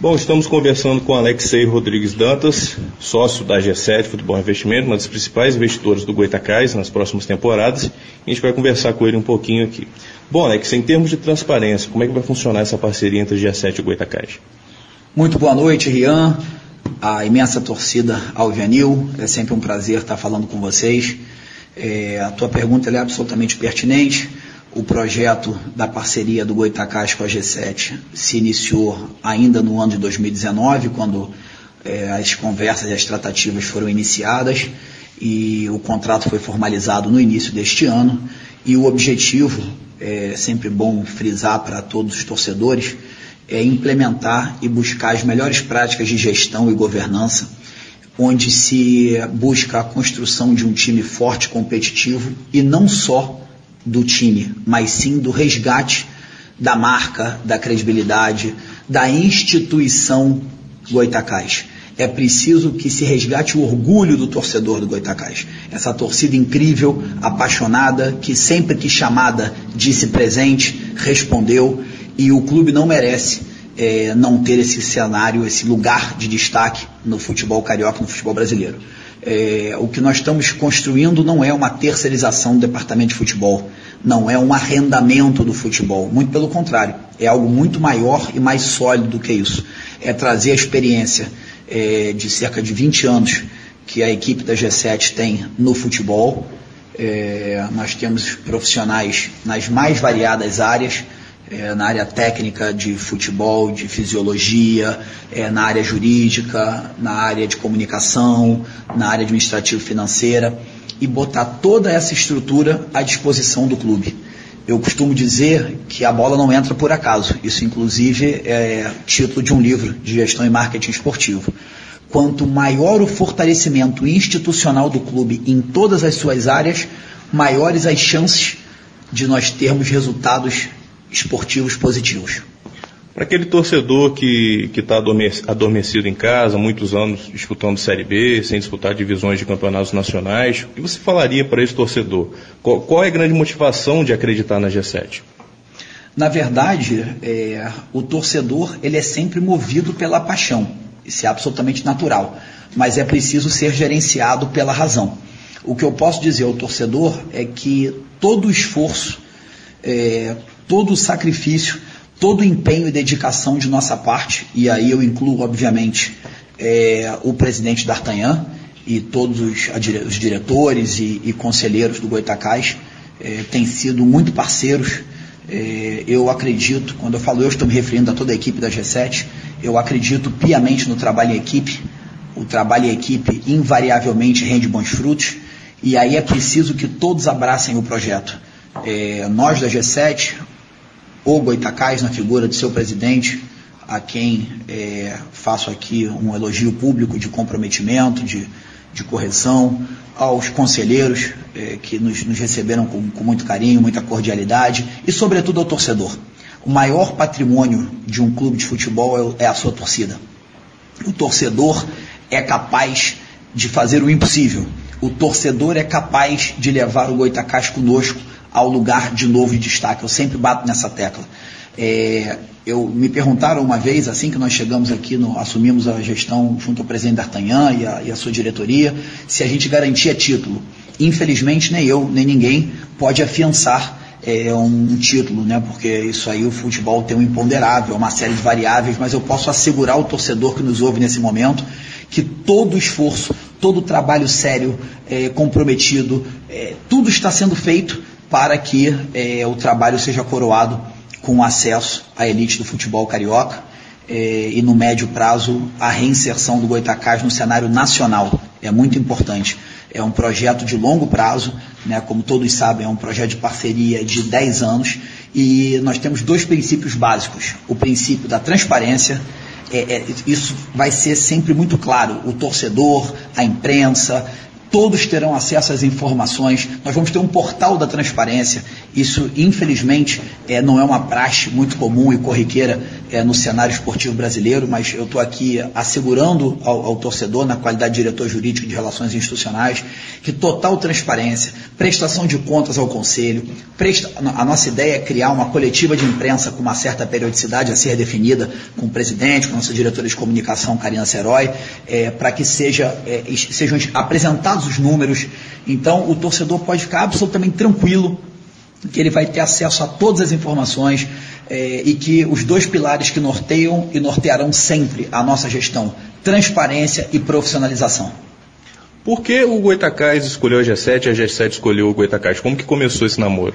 Bom, estamos conversando com Alexei Rodrigues Dantas, sócio da G7 Futebol Investimento, uma das principais investidoras do Goitacás nas próximas temporadas. A gente vai conversar com ele um pouquinho aqui. Bom, Alex, em termos de transparência, como é que vai funcionar essa parceria entre G7 e Goitacás? Muito boa noite, Rian, a imensa torcida Alvianil. É sempre um prazer estar falando com vocês. É, a tua pergunta é absolutamente pertinente. O projeto da parceria do Goitacás com a G7 se iniciou ainda no ano de 2019, quando é, as conversas e as tratativas foram iniciadas e o contrato foi formalizado no início deste ano. E o objetivo, é sempre bom frisar para todos os torcedores, é implementar e buscar as melhores práticas de gestão e governança, onde se busca a construção de um time forte, competitivo e não só do time, mas sim do resgate da marca, da credibilidade, da instituição Goitacás. É preciso que se resgate o orgulho do torcedor do Goitacás. Essa torcida incrível, apaixonada, que sempre que chamada disse presente, respondeu, e o clube não merece é, não ter esse cenário, esse lugar de destaque no futebol carioca, no futebol brasileiro. É, o que nós estamos construindo não é uma terceirização do departamento de futebol, não é um arrendamento do futebol, muito pelo contrário, é algo muito maior e mais sólido do que isso. É trazer a experiência é, de cerca de 20 anos que a equipe da G7 tem no futebol. É, nós temos profissionais nas mais variadas áreas, é, na área técnica de futebol, de fisiologia, é, na área jurídica, na área de comunicação, na área administrativo-financeira e botar toda essa estrutura à disposição do clube. Eu costumo dizer que a bola não entra por acaso. Isso, inclusive, é título de um livro de gestão e marketing esportivo. Quanto maior o fortalecimento institucional do clube em todas as suas áreas, maiores as chances de nós termos resultados esportivos positivos. Para aquele torcedor que está adormecido em casa, muitos anos disputando Série B, sem disputar divisões de campeonatos nacionais, o que você falaria para esse torcedor? Qual, qual, é a grande motivação de acreditar na G7? Na verdade, é, o torcedor ele é sempre movido pela paixão. Isso é absolutamente natural. Mas é preciso ser gerenciado pela razão. O que eu posso dizer ao torcedor é que todo o esforço, é, todo o sacrifício, todo o empenho e dedicação de nossa parte, e aí eu incluo, obviamente, é, o presidente D'Artagnan e todos os, os diretores e, e, conselheiros do Goitacás, é, têm sido muito parceiros. É, eu acredito, quando eu falo eu, estou me referindo a toda a equipe da G7, eu acredito piamente no trabalho em equipe. O trabalho em equipe invariavelmente rende bons frutos, e aí é preciso que todos abracem o projeto. É, nós da G7, o Goitacás, na figura de seu presidente, a quem é, faço aqui um elogio público de comprometimento, de, de correção, aos conselheiros é, que nos, nos receberam com, com, muito carinho, muita cordialidade e, sobretudo, ao torcedor. O maior patrimônio de um clube de futebol é, é a sua torcida. O torcedor é capaz de fazer o impossível. O torcedor é capaz de levar o Goitacás conosco ao lugar de novo de destaque. Eu sempre bato nessa tecla. É, eu me perguntaram uma vez, assim que nós chegamos aqui, no, assumimos a gestão junto ao presidente D'Artagnan e, a, e a sua diretoria, se a gente garantia título. Infelizmente, nem eu, nem ninguém pode afiançar é, um, um, título, né? porque isso aí o futebol tem um imponderável, uma série de variáveis, mas eu posso assegurar ao torcedor que nos ouve nesse momento que todo o esforço, todo o trabalho sério, é, comprometido, é, tudo está sendo feito para que é, o trabalho seja coroado com acesso à elite do futebol carioca é, e no médio prazo a reinserção do Goitacás no cenário nacional. É muito importante. É um projeto de longo prazo, né, como todos sabem, é um projeto de parceria de 10 anos e nós temos dois princípios básicos. O princípio da transparência, é, é, isso vai ser sempre muito claro. O torcedor, a imprensa, todos terão acesso às informações. Nós vamos ter um portal da transparência Isso, infelizmente, é, não é uma praxe muito comum e corriqueira é, no cenário esportivo brasileiro, mas eu estou aqui assegurando ao, ao, torcedor, na qualidade de diretor jurídico de relações institucionais, que total transparência, prestação de contas ao Conselho, presta, a nossa ideia é criar uma coletiva de imprensa com uma certa periodicidade a ser definida com o presidente, com a nossa diretora de comunicação, Karina Serói, é, para que seja, é, sejam apresentados os números. Então, o torcedor pode ficar absolutamente tranquilo que ele vai ter acesso a todas as informações é, e que os dois pilares que norteiam e nortearão sempre a nossa gestão, transparência e profissionalização. Por que o Goitacás escolheu a G7 e a G7 escolheu o Goitacás? Como que começou esse namoro?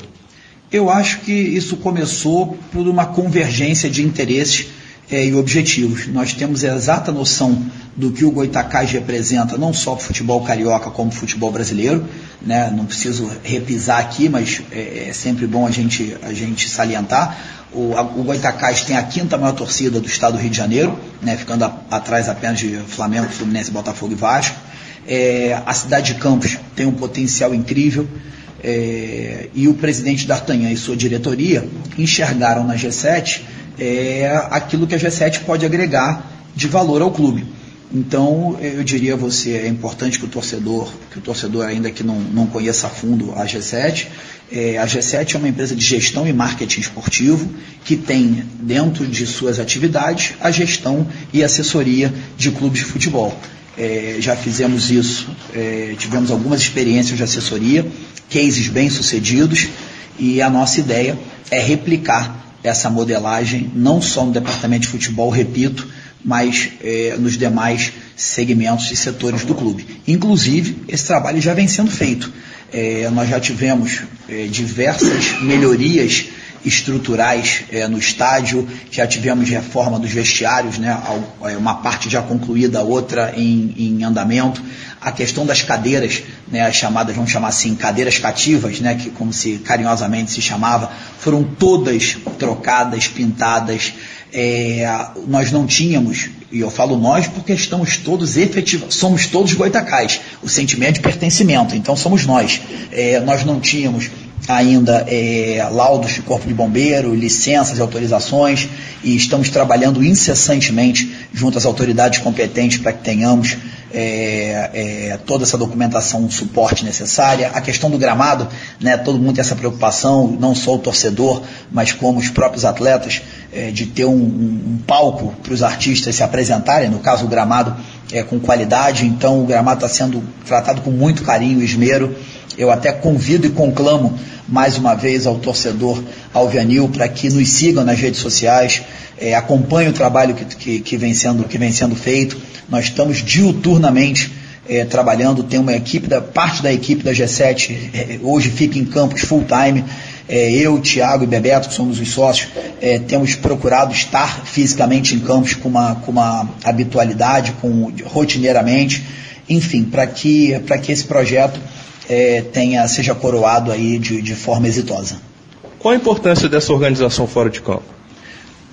Eu acho que isso começou por uma convergência de interesses é, e objetivos. Nós temos a exata noção do que o Goitacás representa, não só para o futebol carioca, como para o futebol brasileiro. Né? Não preciso repisar aqui, mas é, é sempre bom a gente, a gente salientar. O, a, o tem a quinta maior torcida do estado do Rio de Janeiro, né? ficando a, atrás apenas de Flamengo, Fluminense, Botafogo e Vasco. É, a cidade de Campos tem um potencial incrível. É, e o presidente D'Artagnan e sua diretoria enxergaram na G7 é aquilo que a G7 pode agregar de valor ao clube. Então, eu diria a você, é importante que o torcedor, que o torcedor ainda que não, não conheça a fundo a G7, é, a G7 é uma empresa de gestão e marketing esportivo que tem dentro de suas atividades a gestão e assessoria de clubes de futebol. É, já fizemos isso, é, tivemos algumas experiências de assessoria, cases bem sucedidos, e a nossa ideia é replicar essa modelagem, não só no departamento de futebol, repito, mas é, nos demais segmentos e setores do clube. Inclusive, esse trabalho já vem sendo feito. É, nós já tivemos é, diversas melhorias estruturais é, no estádio, já tivemos reforma dos vestiários, né, é, uma parte já concluída, outra em, em andamento. A questão das cadeiras, né, as chamadas, vamos chamar assim, cadeiras cativas, né, que como se carinhosamente se chamava, foram todas trocadas, pintadas. É, nós não tínhamos, e eu falo nós porque estamos todos efetivos, somos todos goitacais, o sentimento de pertencimento, então somos nós. É, nós não tínhamos ainda é, laudos de corpo de bombeiro, licenças e autorizações, e estamos trabalhando incessantemente junto às autoridades competentes para que tenhamos é, é, toda essa documentação, um suporte necessária. A questão do gramado, né, todo mundo tem essa preocupação, não só o torcedor, mas como os próprios atletas, é, de ter um, um palco para os artistas se apresentarem, no caso o gramado é, com qualidade, então o gramado está sendo tratado com muito carinho e esmero. Eu até convido e conclamo mais uma vez ao torcedor alvianil para que nos sigam nas redes sociais, é, acompanhe o trabalho que, que, que, vem sendo, que vem sendo feito. Nós estamos diuturnamente é, trabalhando, tem uma equipe, da, parte da equipe da G7 é, hoje fica em campos full time. É, eu, Tiago e Bebeto, que somos os sócios, é, temos procurado estar fisicamente em campos com uma, com uma habitualidade, com, rotineiramente, enfim, para que, que esse projeto é, tenha, seja coroado aí de, de forma exitosa. Qual a importância dessa organização fora de campo?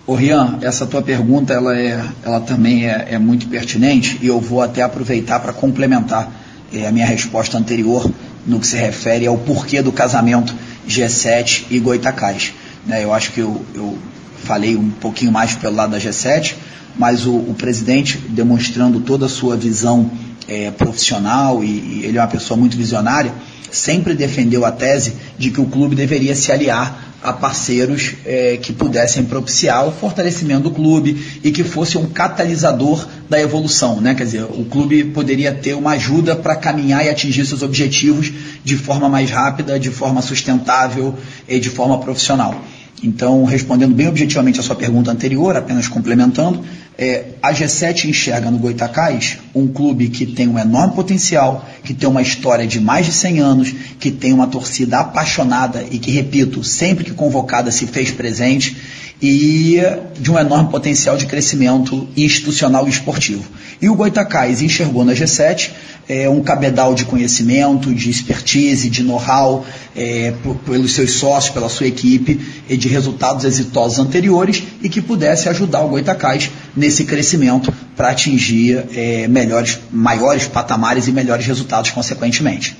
Ô Rian, essa tua pergunta ela, é, ela também é, é muito pertinente e eu vou até aproveitar para complementar é, a minha resposta anterior no que se refere ao porquê do casamento G7 e Goitacás. Né, eu acho que eu, eu, falei um pouquinho mais pelo lado da G7, mas o, o presidente demonstrando toda a sua visão é, profissional e, e ele é uma pessoa muito visionária, sempre defendeu a tese de que o clube deveria se aliar a parceiros é, que pudessem propiciar o fortalecimento do clube e que fosse um catalisador da evolução, né? Quer dizer, o clube poderia ter uma ajuda para caminhar e atingir seus objetivos de forma mais rápida, de forma sustentável e de forma profissional. Então, respondendo bem objetivamente a sua pergunta anterior, apenas complementando, é, a G7 enxerga no Goitacás um clube que tem um enorme potencial, que tem uma história de mais de 100 anos, que tem uma torcida apaixonada e que, repito, sempre que convocada se fez presente e de um enorme potencial de crescimento institucional e esportivo. E o Goitacás enxergou na G7 é, um cabedal de conhecimento, de expertise, de know-how é, pelos seus sócios, pela sua equipe, e de resultados exitosos anteriores e que pudesse ajudar o Goitacás nesse crescimento para atingir é, melhores, maiores patamares e melhores resultados consequentemente.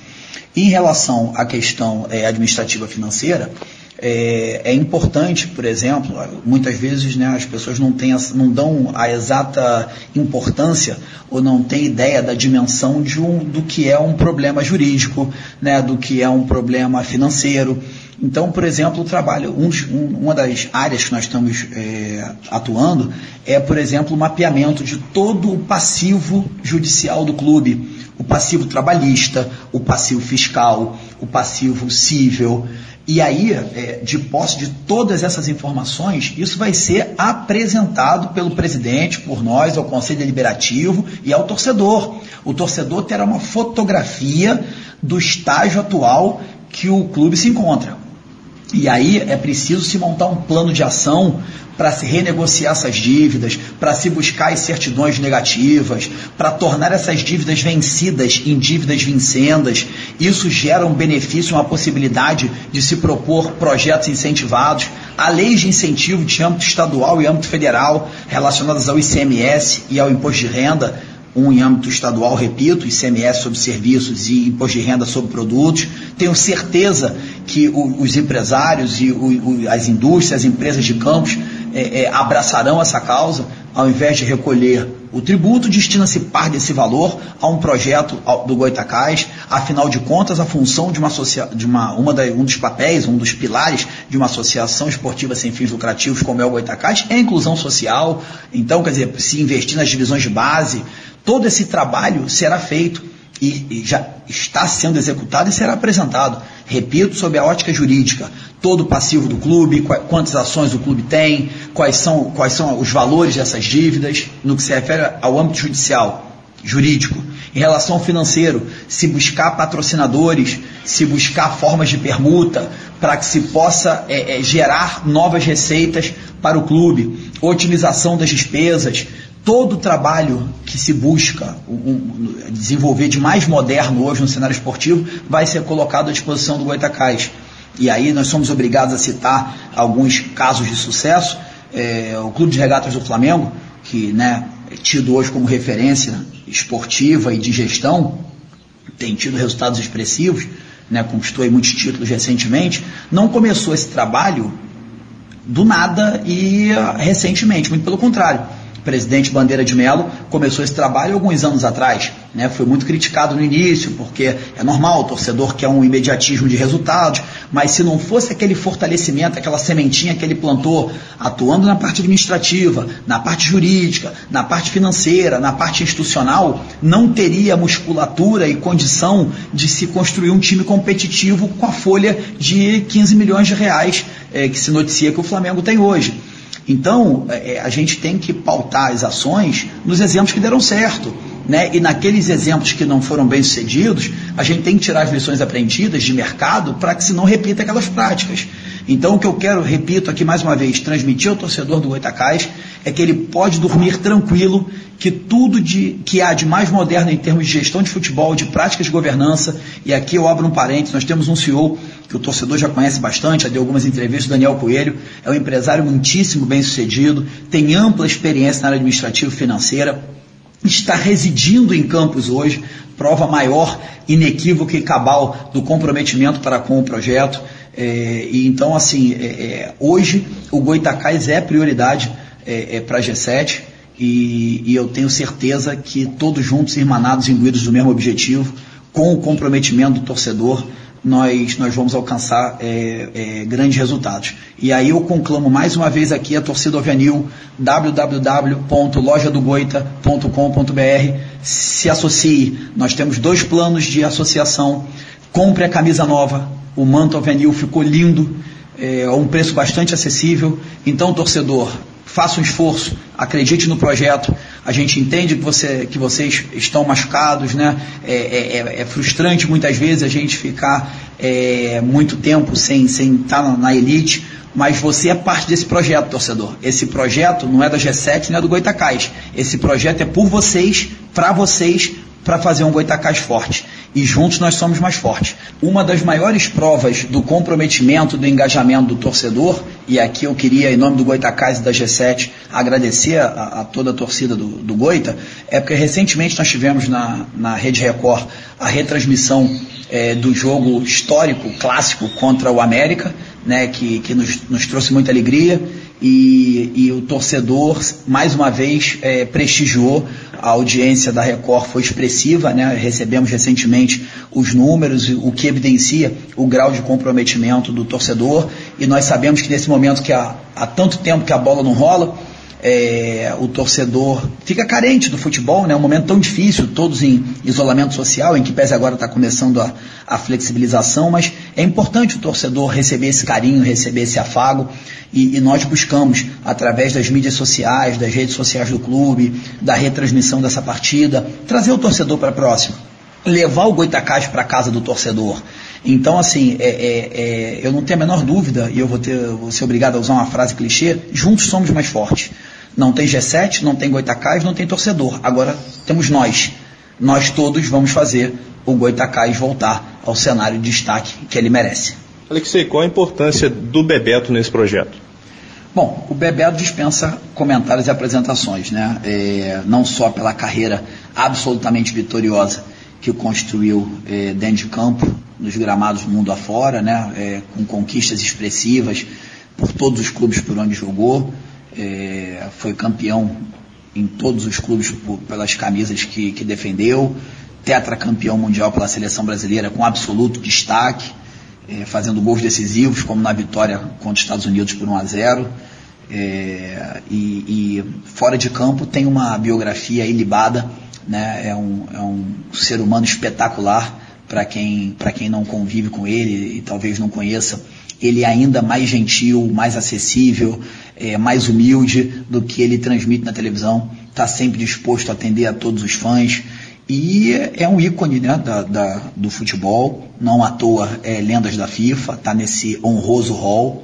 Em relação à questão é, administrativa financeira, É, é, importante, por exemplo, muitas vezes né, as pessoas não, têm, não dão a exata importância ou não têm ideia da dimensão de um, do que é um problema jurídico, né, do que é um problema financeiro. Então, por exemplo, o trabalho, um, um, uma das áreas que nós estamos é, atuando é, por exemplo, o mapeamento de todo o passivo judicial do clube, o passivo trabalhista, o passivo fiscal, o passivo civil. E aí, é, de posse de todas essas informações, isso vai ser apresentado pelo presidente, por nós, ao Conselho Deliberativo e ao torcedor. O torcedor terá uma fotografia do estágio atual que o clube se encontra. E aí é preciso se montar um plano de ação para se renegociar essas dívidas, para se buscar as certidões negativas, para tornar essas dívidas vencidas em dívidas vincendas. Isso gera um benefício, uma possibilidade de se propor projetos incentivados, a leis de incentivo de âmbito estadual e âmbito federal relacionadas ao ICMS e ao imposto de renda um em âmbito estadual, repito, ICMS sobre serviços e imposto de renda sobre produtos. Tenho certeza que o, os empresários e o, o, as indústrias, as empresas de campos é, é, abraçarão essa causa, ao invés de recolher o tributo, destina-se parte desse valor a um projeto do Goitacás. Afinal de contas, a função de uma, de uma, uma da, um dos papéis, um dos pilares de uma associação esportiva sem fins lucrativos como é o Goitacás é a inclusão social. Então, quer dizer, se investir nas divisões de base, Todo esse trabalho será feito e, e já está sendo executado e será apresentado. Repito, sob a ótica jurídica, todo o passivo do clube, quantas ações o clube tem, quais são, quais são os valores dessas dívidas, no que se refere ao âmbito judicial, jurídico. Em relação ao financeiro, se buscar patrocinadores, se buscar formas de permuta, para que se possa é, é, gerar novas receitas para o clube, otimização das despesas, todo o trabalho que se busca desenvolver de mais moderno hoje no cenário esportivo vai ser colocado à disposição do Goitacás. E aí nós somos obrigados a citar alguns casos de sucesso. É, o Clube de Regatas do Flamengo, que né, é tido hoje como referência esportiva e de gestão, tem tido resultados expressivos, né, conquistou muitos títulos recentemente, não começou esse trabalho do nada e uh, recentemente, muito pelo contrário presidente Bandeira de Mello começou esse trabalho alguns anos atrás. Né? Foi muito criticado no início, porque é normal, o torcedor quer um imediatismo de resultados, mas se não fosse aquele fortalecimento, aquela sementinha que ele plantou, atuando na parte administrativa, na parte jurídica, na parte financeira, na parte institucional, não teria musculatura e condição de se construir um time competitivo com a folha de 15 milhões de reais é, que se noticia que o Flamengo tem hoje. Então, é, é, a gente tem que pautar as ações nos exemplos que deram certo. Né? E naqueles exemplos que não foram bem sucedidos, a gente tem que tirar as lições aprendidas de mercado para que se não repita aquelas práticas. Então, o que eu quero, repito aqui mais uma vez, transmitir ao torcedor do Goitacás é que ele pode dormir tranquilo que tudo de, que há de mais moderno em termos de gestão de futebol, de práticas de governança, e aqui eu abro um parênteses, nós temos um CEO que o torcedor já conhece bastante, já deu algumas entrevistas, Daniel Coelho, é um empresário muitíssimo bem sucedido, tem ampla experiência na área administrativa e financeira, está residindo em Campos hoje, prova maior, inequívoca e cabal do comprometimento para com o projeto. É, e então, assim, é, é, hoje o Goitacás é prioridade é, é para a G7 e, e, eu tenho certeza que todos juntos, irmanados, imbuídos do mesmo objetivo, com o comprometimento do torcedor, nós, nós vamos alcançar é, é, grandes resultados. E aí eu conclamo mais uma vez aqui a torcida Ovenil, www.lojadogoita.com.br, se associe. Nós temos dois planos de associação. Compre a camisa nova, o manto Avenil ficou lindo, é, um preço bastante acessível. Então, torcedor, faça um esforço, acredite no projeto. A gente entende que, você, que vocês estão machucados, né? É, é, é, é frustrante muitas vezes a gente ficar é, muito tempo sem, sem estar na, na elite, mas você é parte desse projeto, torcedor. Esse projeto não é da G7, não é do Goitacás. Esse projeto é por vocês, para vocês, para fazer um Goitacás forte e juntos nós somos mais fortes. Uma das maiores provas do comprometimento, do engajamento do torcedor, e aqui eu queria, em nome do Goitacás e da G7, agradecer a, a toda a torcida do, do, Goita, é porque recentemente nós tivemos na, na Rede Record a retransmissão é, do jogo histórico, clássico, contra o América, né, que, que nos, nos trouxe muita alegria e, e, o torcedor, mais uma vez, é, prestigiou. A audiência da Record foi expressiva, né? recebemos recentemente os números, o que evidencia o grau de comprometimento do torcedor. E nós sabemos que nesse momento que há, há tanto tempo que a bola não rola, é, o torcedor fica carente do futebol, né? um momento tão difícil, todos em isolamento social, em que pese agora está começando a, a, flexibilização, mas é importante o torcedor receber esse carinho, receber esse afago, e, e, nós buscamos, através das mídias sociais, das redes sociais do clube, da retransmissão dessa partida, trazer o torcedor para próximo, levar o Goitacás para a casa do torcedor. Então, assim, é, é, é, eu não tenho a menor dúvida, e eu vou, ter, vou ser obrigado a usar uma frase clichê, juntos somos mais fortes. Não tem G7, não tem Goitacás, não tem torcedor. Agora temos nós. Nós todos vamos fazer o Goitacás voltar ao cenário de destaque que ele merece. Alexei, qual a importância do Bebeto nesse projeto? Bom, o Bebeto dispensa comentários e apresentações, né? É, não só pela carreira absolutamente vitoriosa que construiu é, dentro de campo, nos gramados do mundo afora, né? É, com conquistas expressivas por todos os clubes por onde jogou, é, foi campeão em todos os clubes por, pelas camisas que, que defendeu, tetracampeão mundial pela seleção brasileira com absoluto destaque, é, fazendo gols decisivos, como na vitória contra os Estados Unidos por 1 a 0. É, e, e, fora de campo tem uma biografia ilibada, né? é, um, é um ser humano espetacular para quem, quem não convive com ele e talvez não conheça ele é ainda mais gentil, mais acessível, é, mais humilde do que ele transmite na televisão. Está sempre disposto a atender a todos os fãs. E é um ícone né, da, da, do futebol, não à toa é lendas da FIFA, está nesse honroso hall.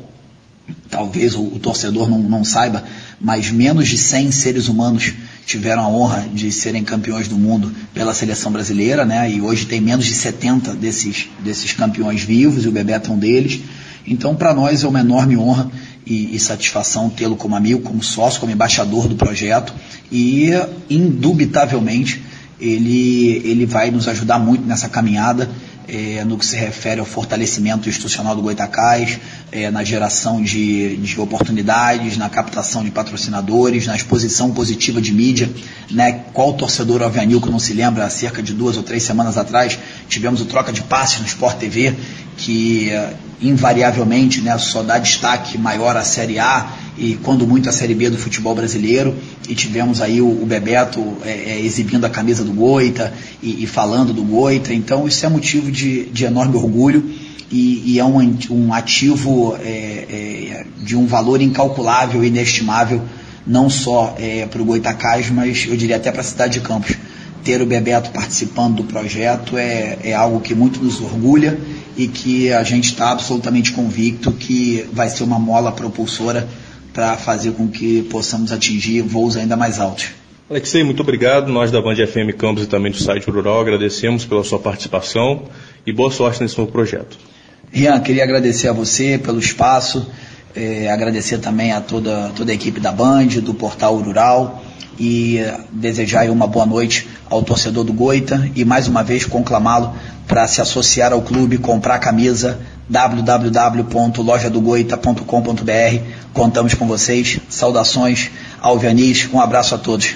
Talvez o, o torcedor não, não, saiba, mas menos de 100 seres humanos tiveram a honra de serem campeões do mundo pela seleção brasileira, né? E hoje tem menos de 70 desses, desses campeões vivos, e o Bebeto é um deles. Então, para nós é uma enorme honra e, e satisfação tê-lo como amigo, como sócio, como embaixador do projeto e, indubitavelmente, ele, ele vai nos ajudar muito nessa caminhada é, no que se refere ao fortalecimento institucional do Goitacás, é, na geração de, de oportunidades, na captação de patrocinadores, na exposição positiva de mídia. Né? Qual torcedor avianil que não se lembra, há cerca de duas ou três semanas atrás, tivemos o troca de passes no Sport TV, que é, invariavelmente né, só dá destaque maior à Série A e quando muito à Série B do futebol brasileiro e tivemos aí o, o Bebeto é, é, exibindo a camisa do Goita e, e, falando do Goita, então isso é motivo de, de enorme orgulho e, e é um, um ativo é, é de um valor incalculável e inestimável não só é, para o Goitacás, mas eu diria até para a cidade de Campos. Ter o Bebeto participando do projeto é, é algo que muito nos orgulha e que a gente está absolutamente convicto que vai ser uma mola propulsora para fazer com que possamos atingir voos ainda mais altos. Alexei, muito obrigado. Nós da Band FM Campos e também do site Rural agradecemos pela sua participação e boa sorte nesse novo projeto. Rian, queria agradecer a você pelo espaço, eh, agradecer também a toda, toda a equipe da Band, do Portal Rural e desejar uma boa noite ao torcedor do Goita e mais uma vez conclamá-lo para se associar ao clube, comprar a camisa www.lojadogoita.com.br. Contamos com vocês. Saudações, Alvianis. Um abraço a todos.